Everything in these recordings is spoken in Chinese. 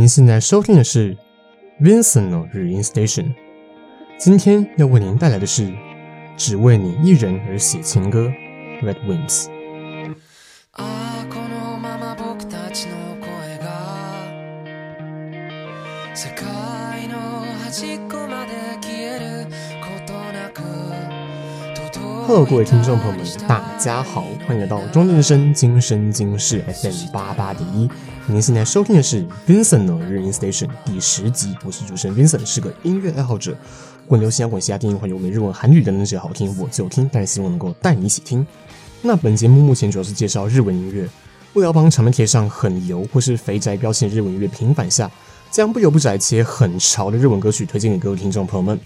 您现在收听的是 Vincent 语音 Station。今天要为您带来的是《只为你一人而写情歌》Red Wings。各位听众朋友们，大家好，欢迎来到中正声今生今世 FM 八八点一。您现在收听的是 Vincent 的日音 Station 第十集，我是主持人 Vincent，是个音乐爱好者，滚流行摇滚、嘻哈、电影、环游美、日文、韩语等等，只要好听我就听，但是希望能够带你一起听。那本节目目前主要是介绍日文音乐，为了帮场面贴上很油或是肥宅标签日文音乐平反下，将不油不宅且很潮的日文歌曲推荐给各位听众朋友们。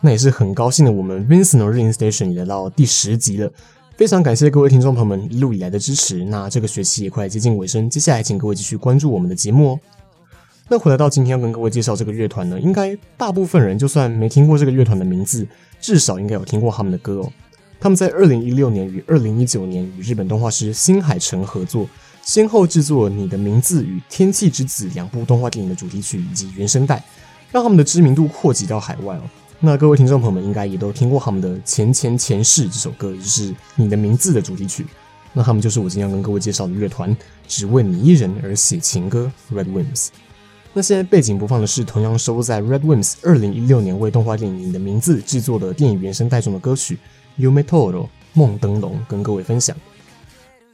那也是很高兴的，我们 Vincent 日音 Station 也来到第十集了，非常感谢各位听众朋友们一路以来的支持。那这个学期也快接近尾声，接下来请各位继续关注我们的节目哦。那回来到今天要跟各位介绍这个乐团呢，应该大部分人就算没听过这个乐团的名字，至少应该有听过他们的歌哦。他们在二零一六年与二零一九年与日本动画师新海诚合作，先后制作《你的名字》与《天气之子》两部动画电影的主题曲以及原声带，让他们的知名度扩及到海外哦。那各位听众朋友们应该也都听过他们的《前前前世》这首歌，也就是《你的名字》的主题曲。那他们就是我今天要跟各位介绍的乐团，只为你一人而写情歌 Red Wimps。那现在背景播放的是同样收录在 Red Wimps 二零一六年为动画电影《你的名字》制作的电影原声带中的歌曲《Yume Toro 梦灯笼》，跟各位分享。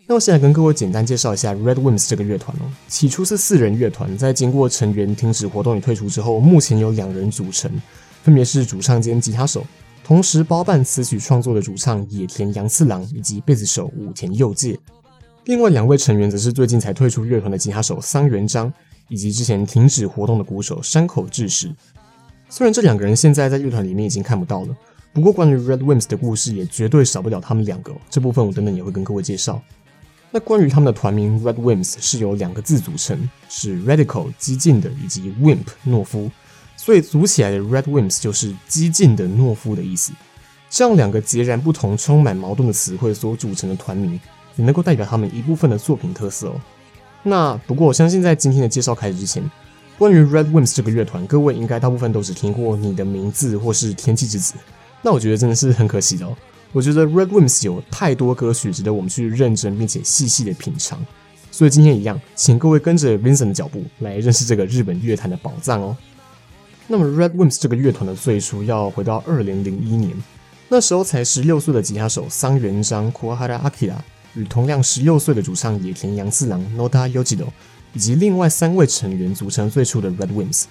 那我现在跟各位简单介绍一下 Red Wimps 这个乐团哦。起初是四人乐团，在经过成员停止活动与退出之后，目前有两人组成。分别是主唱兼吉他手，同时包办词曲创作的主唱野田洋次郎以及贝斯手武田佑介。另外两位成员则是最近才退出乐团的吉他手桑原彰以及之前停止活动的鼓手山口智史。虽然这两个人现在在乐团里面已经看不到了，不过关于 Red Wimps 的故事也绝对少不了他们两个。这部分我等等也会跟各位介绍。那关于他们的团名 Red Wimps 是由两个字组成，是 Radical 激进的以及 Wimp 懦夫。所以组起来的 Red Wimps 就是激进的懦夫的意思。这样两个截然不同、充满矛盾的词汇所组成的团名，也能够代表他们一部分的作品特色哦。那不过我相信在今天的介绍开始之前，关于 Red Wimps 这个乐团，各位应该大部分都只听过你的名字或是天气之子。那我觉得真的是很可惜的哦。我觉得 Red Wimps 有太多歌曲值得我们去认真并且细细的品尝。所以今天一样，请各位跟着 Vincent 的脚步来认识这个日本乐坛的宝藏哦。那么，Red Wimps 这个乐团的最初要回到二零零一年，那时候才十六岁的吉他手桑原彰 Kuwahara Akira 与同样十六岁的主唱野田洋次郎 Noda Yoshiro 以及另外三位成员组成最初的 Red Wimps。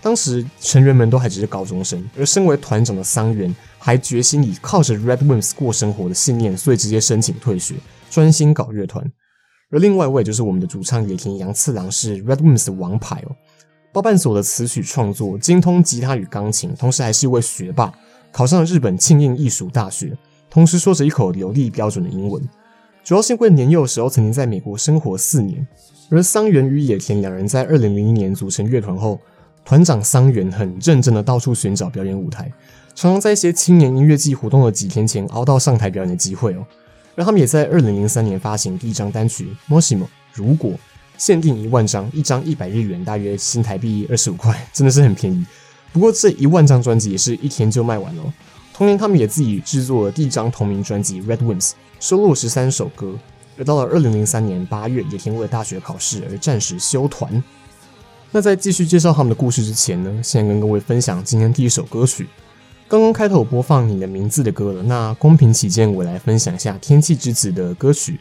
当时成员们都还只是高中生，而身为团长的桑原还决心以靠着 Red Wimps 过生活的信念，所以直接申请退学，专心搞乐团。而另外一位就是我们的主唱野田洋次郎，是 Red Wimps 的王牌哦。包办所的词曲创作，精通吉他与钢琴，同时还是一位学霸，考上了日本庆应艺术大学，同时说着一口流利标准的英文。主要是因为年幼的时候曾经在美国生活四年。而桑原与野田两人在二零零一年组成乐团后，团长桑原很认真的到处寻找表演舞台，常常在一些青年音乐季活动的几天前熬到上台表演的机会哦。而他们也在二零零三年发行第一张单曲《Moshimo》，如果。限定一万张，一张一百日元，大约新台币二十五块，真的是很便宜。不过这一万张专辑也是一天就卖完了。同年，他们也自己制作了第一张同名专辑《Red Wings》，收录十三首歌。而到了二零零三年八月，野田为了大学考试而暂时休团。那在继续介绍他们的故事之前呢，先跟各位分享今天第一首歌曲。刚刚开头播放你的名字的歌了，那公平起见，我来分享一下《天气之子》的歌曲。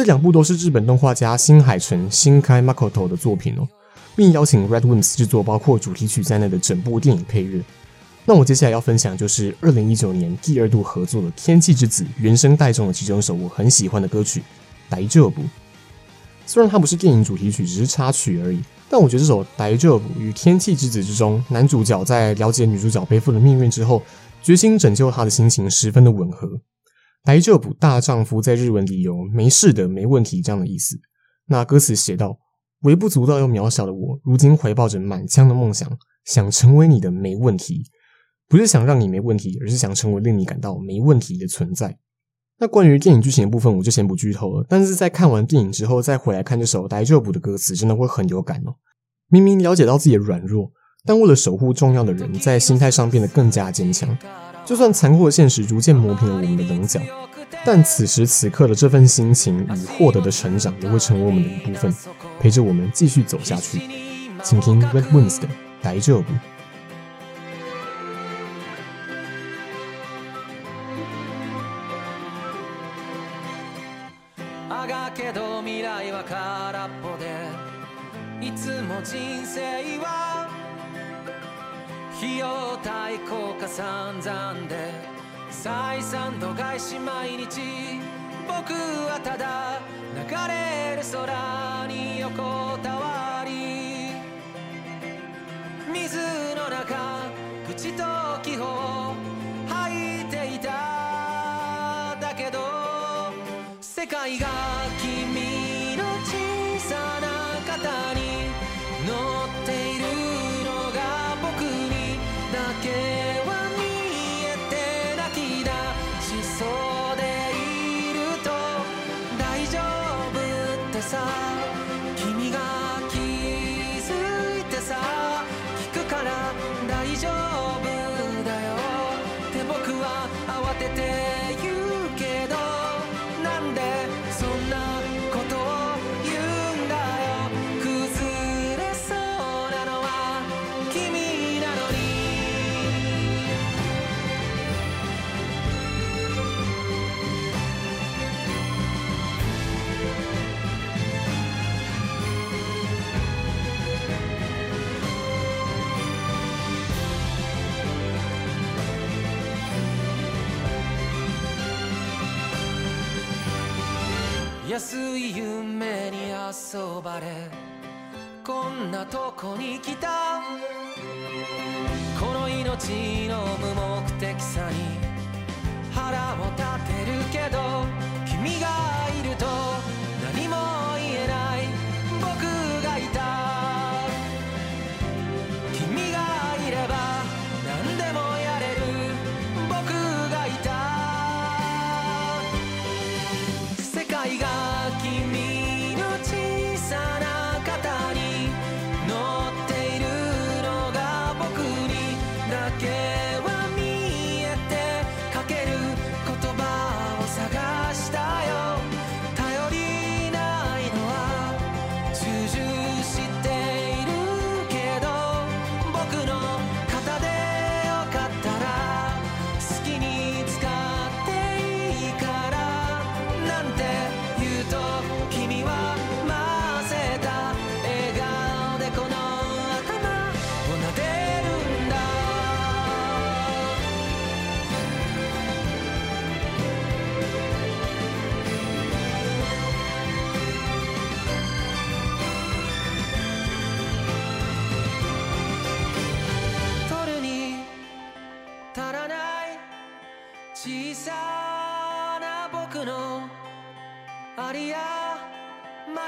这两部都是日本动画家新海诚新开 Makoto 的作品哦，并邀请 Red Wimps 制作包括主题曲在内的整部电影配乐。那我接下来要分享就是二零一九年第二度合作的《天气之子》原声带中的其中一首我很喜欢的歌曲《大丈夫》。虽然它不是电影主题曲，只是插曲而已，但我觉得这首《大丈夫》与《天气之子》之中男主角在了解女主角背负的命运之后，决心拯救她的心情十分的吻合。大丈夫大丈夫在日文里有没事的、没问题这样的意思。那歌词写道：“微不足道又渺小的我，如今怀抱着满腔的梦想，想成为你的没问题。不是想让你没问题，而是想成为令你感到没问题的存在。”那关于电影剧情的部分，我就先不剧透了。但是在看完电影之后，再回来看这首大丈夫的歌词，真的会很有感哦。明明了解到自己的软弱，但为了守护重要的人，在心态上变得更加坚强。就算残酷的现实逐渐磨平了我们的棱角，但此时此刻的这份心情与获得的成长，也会成为我们的一部分，陪着我们继续走下去。请听 Red Wings 的《大丈夫》。安い費用対効果散々で再三度外し毎日僕はただ流れる空に横たわり水の中口と気泡吐いていただけど世界がすい夢に遊ばれこんなとこに来た。この命の無目的さに腹を立てるけ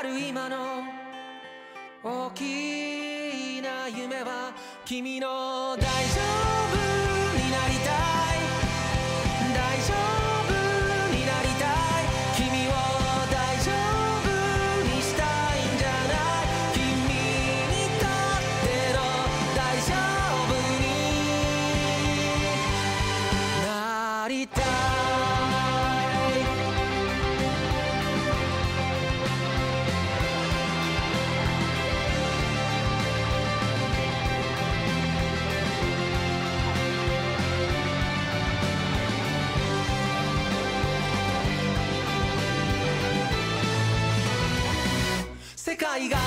る今の大きな夢は君の大丈夫世界が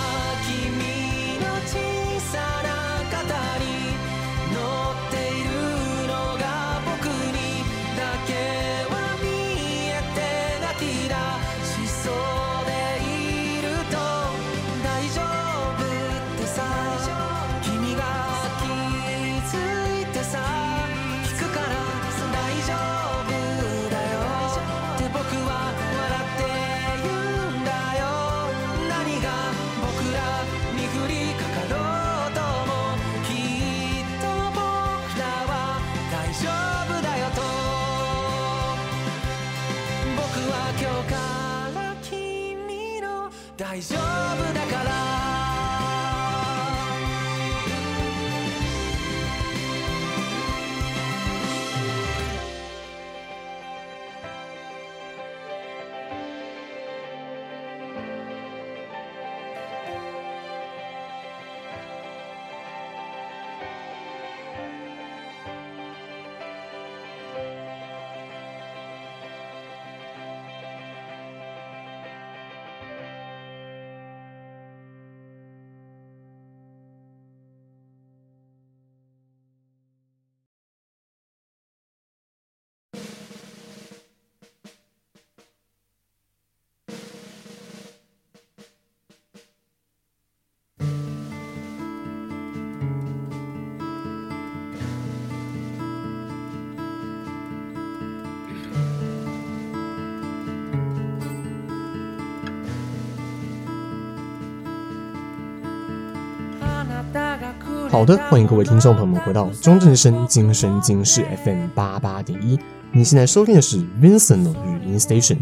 好的，欢迎各位听众朋友们回到中正之声今生今世 FM 八八点一。你现在收听的是 Vincent 语音 Station。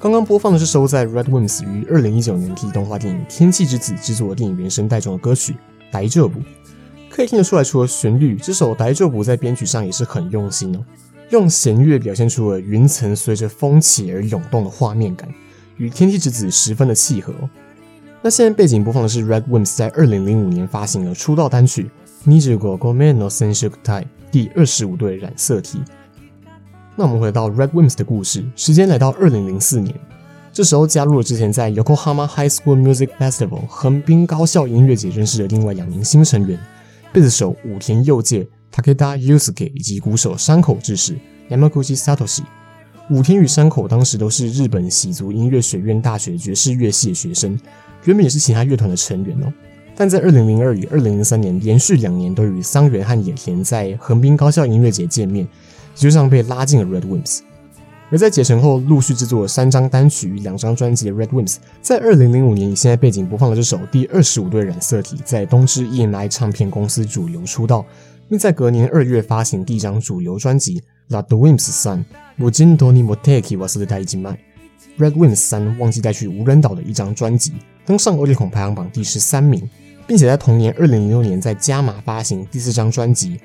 刚刚播放的是收在 Redwings 于二零一九年替动画电影《天气之子》制作的电影原声带中的歌曲《大丈夫》。可以听得出来，除了旋律，这首《大丈夫》在编曲上也是很用心哦，用弦乐表现出了云层随着风起而涌动的画面感，与《天气之子》十分的契合哦。那现在背景播放的是 Red Wimps 在二零零五年发行的出道单曲《25个目の染色体》第二十五对染色体。那我们回到 Red Wimps 的故事，时间来到二零零四年，这时候加入了之前在 Yokohama High School Music Festival 横滨高校音乐节认识的另外两名新成员，贝斯手武田佑介 Takeda Yusuke 以及鼓手山口智史 Yamaguchi Satoshi。武田与山口当时都是日本喜族音乐学院大学爵士乐系的学生。原本也是其他乐团的成员哦，但在二零零二与二零零三年连续两年都与桑原和野田在横滨高校音乐节见面，就这样被拉进了 RADWIMPS。而在结成后，陆续制作了三张单曲与两张专辑的 RADWIMPS，在二零零五年以现在背景播放的这首第二十五对染色体，在东芝 EMI 唱片公司主流出道，并在隔年二月发行第一张主流专辑《RADWIMPS 三》，无人岛に持って行き忘れた一枚。RADWIMPS 三忘记带去无人岛的一张专辑。 登上欧力孔排行榜第十三名，并且在同年二零零六年在加码发行第四张专辑《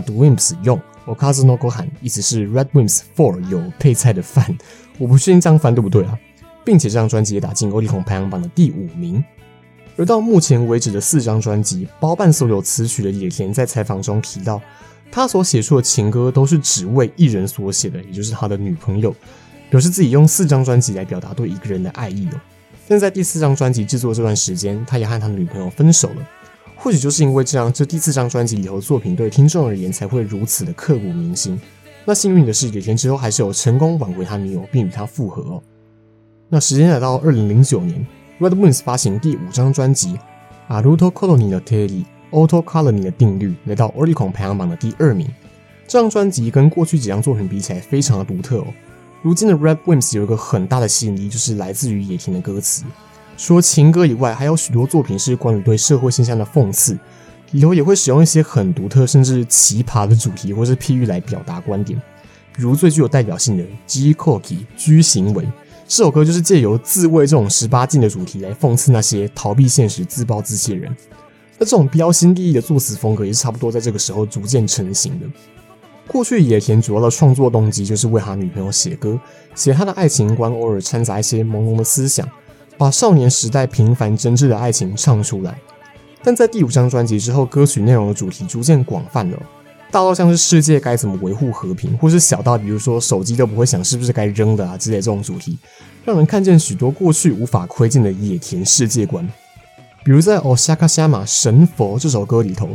RADWIMPS 4おかずのごはん》，意思是 RADWIMPS Four 有配菜的饭，我不确定这样翻对不对啊，并且这张专辑也打进欧力孔排行榜的第五名。而到目前为止的四张专辑，包办所有词曲的野田在采访中提到，他所写出的情歌都是只为一人所写的，也就是他的女朋友，表示自己用四张专辑来表达对一个人的爱意哦。 但在第四张专辑制作这段时间，他也和他的女朋友分手了。或许就是因为这样，这第四张专辑里头作品对听众而言才会如此的刻骨铭心。那幸运的是，野田之后还是有成功挽回他女友，并与他复合哦。那时间来到二零零九年，RADWIMPS 发行第五张专辑《アルトコロニの定理》（Auto Colony 的定律）来到 Oricon 排行榜的第二名。这张专辑跟过去几张作品比起来，非常的独特哦。 如今的 RADWIMPS 有一个很大的吸引力，就是来自于野田的歌词。除了情歌以外，还有许多作品是关于对社会现象的讽刺，里头也会使用一些很独特甚至奇葩的主题或是譬喻来表达观点。比如最具有代表性的《G Cookie》G 行为，这首歌就是借由自慰这种十八禁的主题来讽刺那些逃避现实、自暴自弃的人。那这种标新立异的作词风格也是差不多在这个时候逐渐成型的。过去野田主要的创作动机就是为他女朋友写歌，写他的爱情观，偶尔掺杂一些朦胧的思想，把少年时代平凡真挚的爱情唱出来。但在第五张专辑之后，歌曲内容的主题逐渐广泛了，大到像是世界该怎么维护和平，或是小到比如说手机都不会响是不是该扔的啊之类这种主题，让人看见许多过去无法窥见的野田世界观。比如在《お釈迦様神佛》这首歌里头，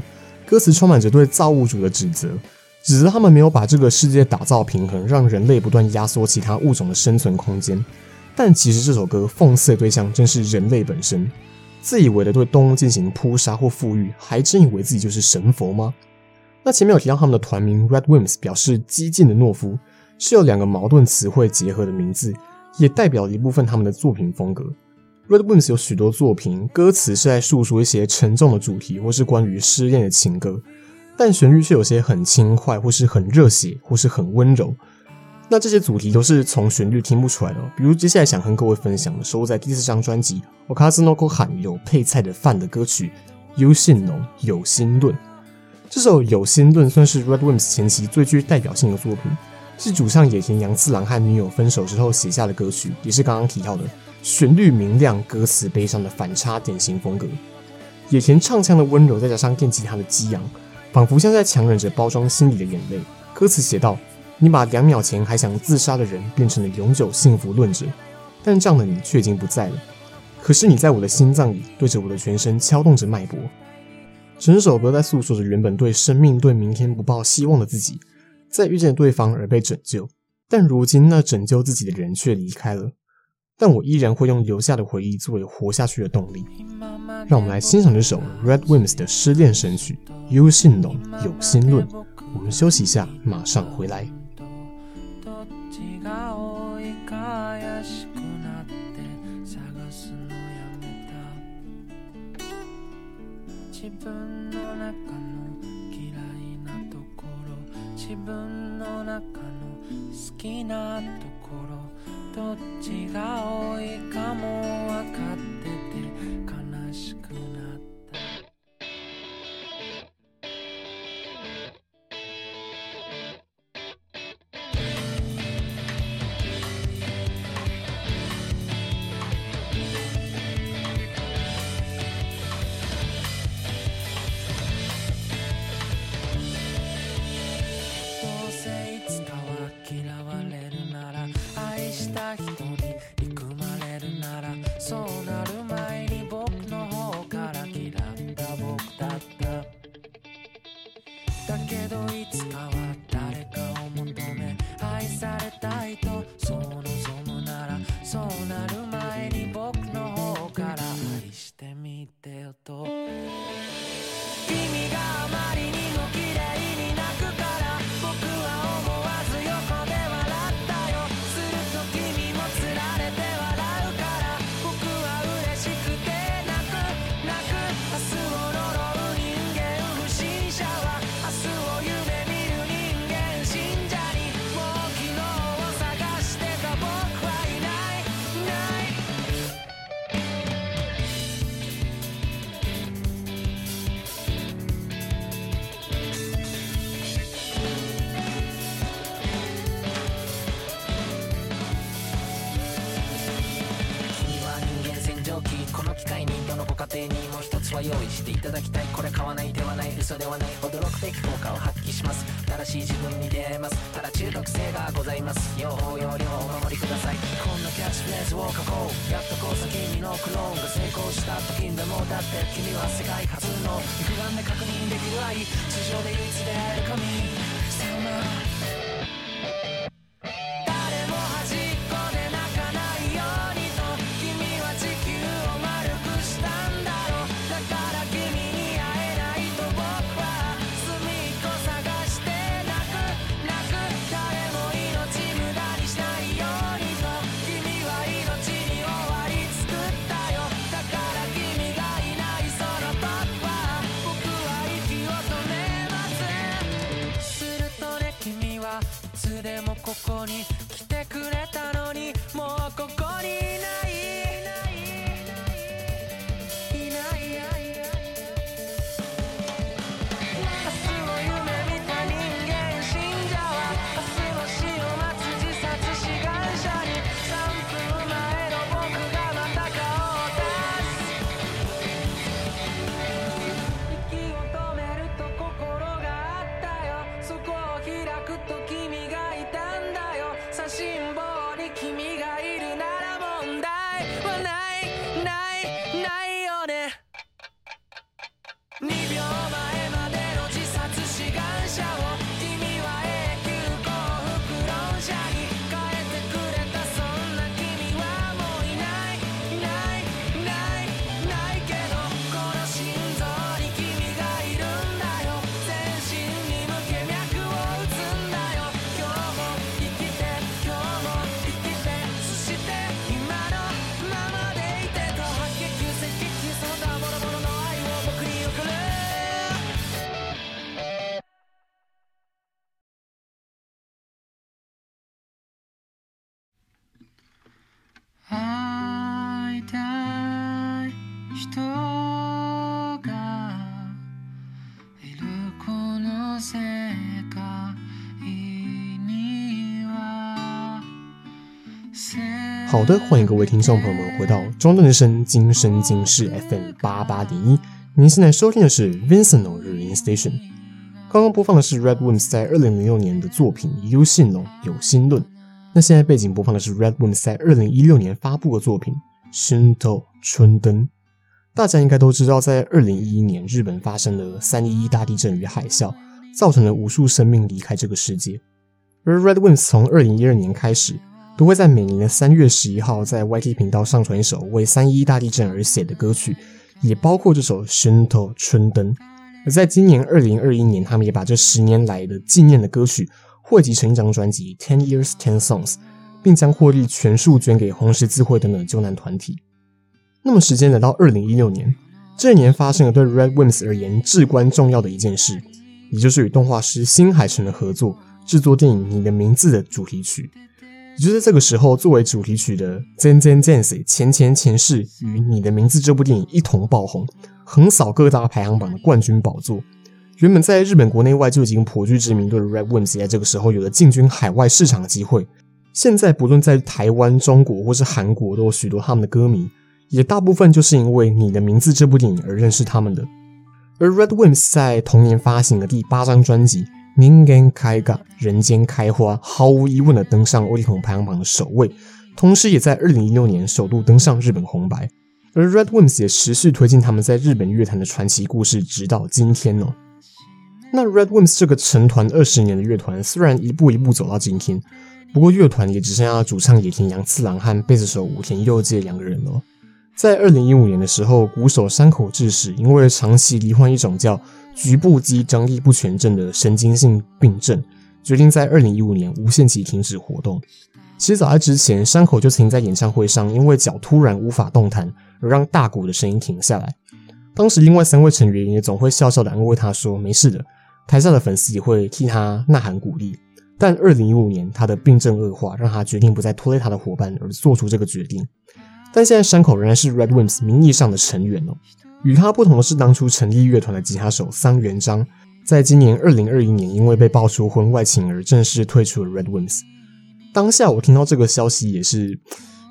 歌词充满着对造物主的指责。指责他们没有把这个世界打造平衡，让人类不断压缩其他物种的生存空间。但其实这首歌讽刺的对象正是人类本身，自以为的对动物进行扑杀或富裕，还真以为自己就是神佛吗？那前面有提到他们的团名 Red Wimps，表示激进的懦夫，是由两个矛盾词汇结合的名字，也代表一部分他们的作品风格。Red Wimps 有许多作品，歌词是在诉说一些沉重的主题，或是关于失恋的情歌。但旋律却有些很轻快，或是很热血，或是很温柔。那这些主题都是从旋律听不出来的。比如接下来想和各位分享的，收在第四张专辑《おかずのごはん》有配菜的饭的歌曲《有心论》有心论。这首《有心论》算是 RADWIMPS 前期最具代表性的作品，是主唱野田洋次郎和女友分手之后写下的歌曲，也是刚刚提到的旋律明亮、歌词悲伤的反差典型风格。野田唱腔的温柔，再加上电吉他的激昂。 仿佛像在强忍着包装心里的眼泪。歌词写道：“你把两秒前还想自杀的人变成了永久幸福论者，但这样的你却已经不在了。可是你在我的心脏里，对着我的全身敲动着脉搏。”整首歌在诉说着原本对生命、对明天不抱希望的自己，在遇见对方而被拯救，但如今那拯救自己的人却离开了。但我依然会用留下的回忆作为活下去的动力。让我们来欣赏这首 RADWIMPS 的失恋神曲《有心论》有心论。我们休息一下，马上回来。 自分の中の嫌いなところ自分の中の好きなところ ちがういかもわかった用意していただきたい。これ买わないではない。嘘ではない。惊くべき効果を発挥します。正しい自分に出会えます。ただ中毒性がございます。用法用量お守りください。こんなキャッチフレーズを书こう。やっとこそ君のクローンが成功した时でもだって君は世界初の肉眼で确认できる爱地上で唯一出会える神。さよなら。好的，欢迎各位听众朋友们回到中正之声今生今世 FM 八八点一。您现在收听的是 Vincent 的日音 Station。刚刚播放的是 RADWIMPS 在二零零六年的作品《优信龙有心论》。那现在背景播放的是 RADWIMPS 在二零一六年发布的作品《Shunto 春灯》。大家应该都知道，在二零一一年，日本发生了三一一大地震与海啸，造成了无数生命离开这个世界。而 RADWIMPS 从二零一二年开始，都会在每年的三月十一号在 YT 频道上传一首为三一大地震而写的歌曲，也包括这首《Shunto 春灯》。而在今年二零二一年，他们也把这十年来的纪念的歌曲汇集成一张专辑《Ten Years Ten Songs》，并将获利全数捐给红十字会等等救难团体。那么时间来到二零一六年，这一年发生了对 RADWIMPS 而言至关重要的一件事，也就是与动画师新海诚的合作，制作电影《你的名字》的主题曲。也就在这个时候，作为主题曲的《前前前世》前前前世与《你的名字》这部电影一同爆红，横扫各大排行榜的冠军宝座。原本在日本国内外就已经颇具知名度的 Red Wimps，在这个时候有了进军海外市场的机会。现在不论在台湾、中国或是韩国，都有许多他们的歌迷，也大部分就是因为《你的名字》这部电影而认识他们的。而 Red Wimps 在同年发行的第八张专辑。人间开花，人间开花，毫无疑问的登上欧丽统排行榜的首位，同时也在二零一六年首度登上日本红白。而 Red Wimps 也持续推进他们在日本乐坛的传奇故事，直到今天哦。那 Red Wimps 这个成团二十年的乐团，虽然一步一步走到今天，不过乐团也只剩下主唱野田洋次郎和贝斯手武田佑介两个人了。在二零一五年的时候，鼓手山口智史因为长期罹患一种叫局部肌张力不全症的神经性病症，决定在二零一五年无限期停止活动。其实早在之前，山口就曾在演唱会上因为脚突然无法动弹而让大鼓的声音停下来。当时另外三位成员也总会笑笑的安慰他说：“没事的。”台下的粉丝也会替他呐喊鼓励。但二零一五年他的病症恶化，让他决定不再拖累他的伙伴而做出这个决定。但现在山口仍然是 Red Wimps 名义上的成员哦。与他不同的是，当初成立乐团的吉他手桑原彰，在今年二零二一年因为被爆出婚外情而正式退出了 Red Wimps。当下我听到这个消息也是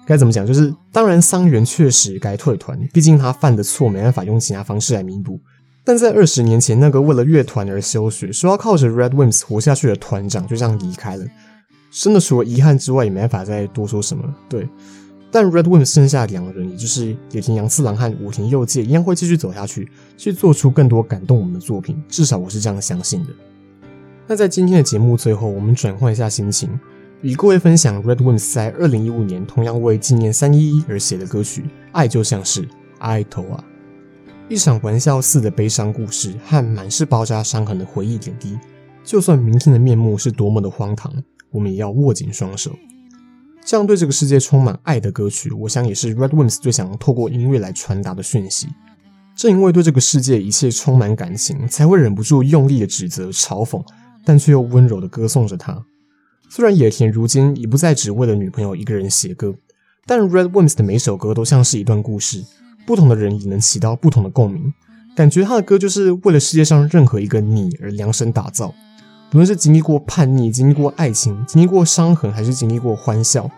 该怎么讲？就是当然桑原确实该退团，毕竟他犯的错没办法用其他方式来弥补。但在二十年前，那个为了乐团而休学，说要靠着 Red Wimps 活下去的团长就这样离开了，真的除了遗憾之外，也没办法再多说什么。对。但 RADWIMPS 剩下两个人，也就是野田洋次郎和武田佑介，一样会继续走下去，去做出更多感动我们的作品。至少我是这样相信的。那在今天的节目最后，我们转换一下心情，与各位分享 RADWIMPS 在二零一五年同样为纪念三一一而写的歌曲《爱就像是爱とは》，一场玩笑似的悲伤故事和满是包扎伤痕的回忆点滴。就算明天的面目是多么的荒唐，我们也要握紧双手。这样对这个世界充满爱的歌曲，我想也是 Redwimps 最想透过音乐来传达的讯息。正因为对这个世界一切充满感情，才会忍不住用力的指责、嘲讽，但却又温柔的歌颂着他。虽然野田如今已不再只为了女朋友一个人写歌，但 Redwimps 的每首歌都像是一段故事，不同的人也能起到不同的共鸣。感觉他的歌就是为了世界上任何一个你而量身打造。无论是经历过叛逆、经历过爱情、经历过伤痕，还是经历过欢笑，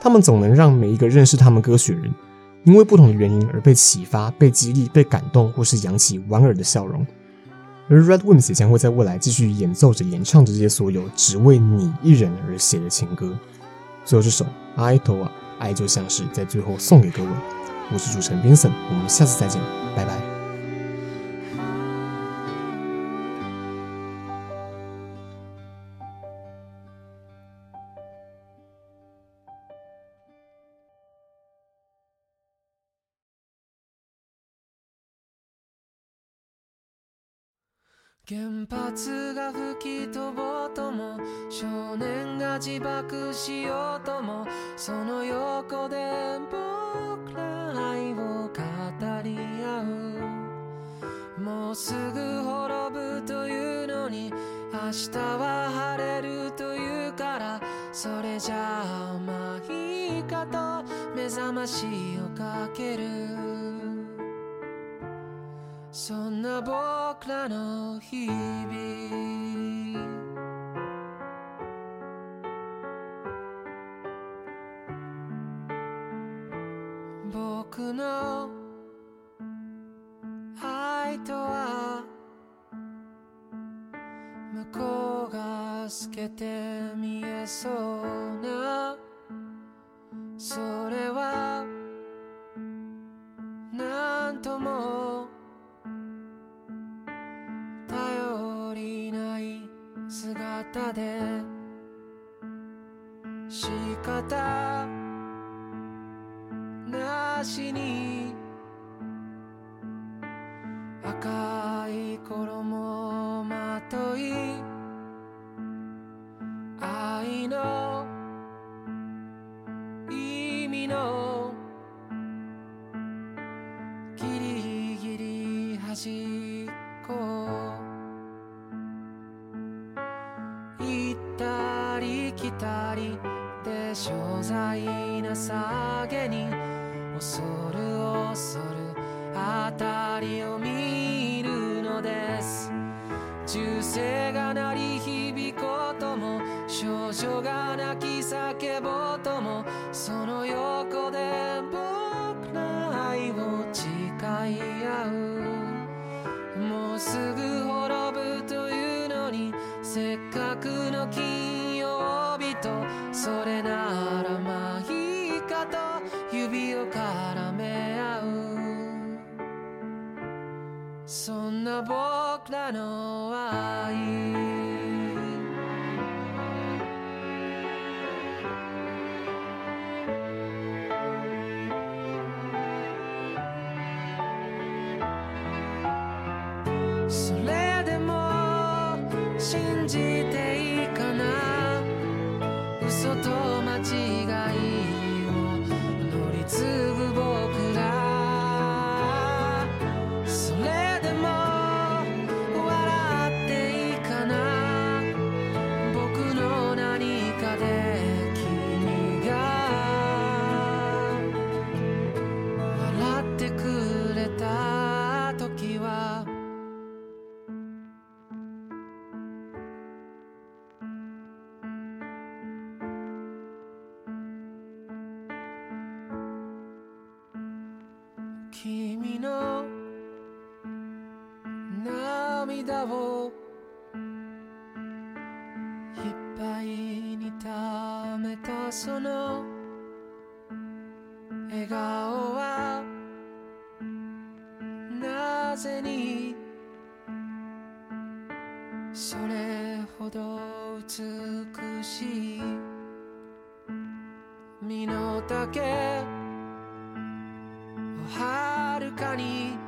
他们总能让每一个认识他们歌曲的人，因为不同的原因而被启发、被激励、被感动，或是扬起莞尔的笑容。而 RADWIMPS 也将会在未来继续演奏着、演唱着这些所有只为你一人而写的情歌。最后这首《爱とは》，爱就像是在最后送给各位。我是主持人 Vincent，我们下次再见，拜拜。原発が吹き飞ぼうとも少年が自爆しようともその横で仆ら爱を语り合う。もうすぐ灭ぶというのに明日は晴れるというからそれじゃあまあいいかと目覚ましをかける。そんな仆らの日々仆の爱とは向こうが透けて见えそう。方で仕方なしに赤さげに恐る恐るあたりを見るのです。銃声が鳴り響こうとも少女が泣き叫ぼうともその横で僕ら愛を誓い合う。book, I know. のはるかに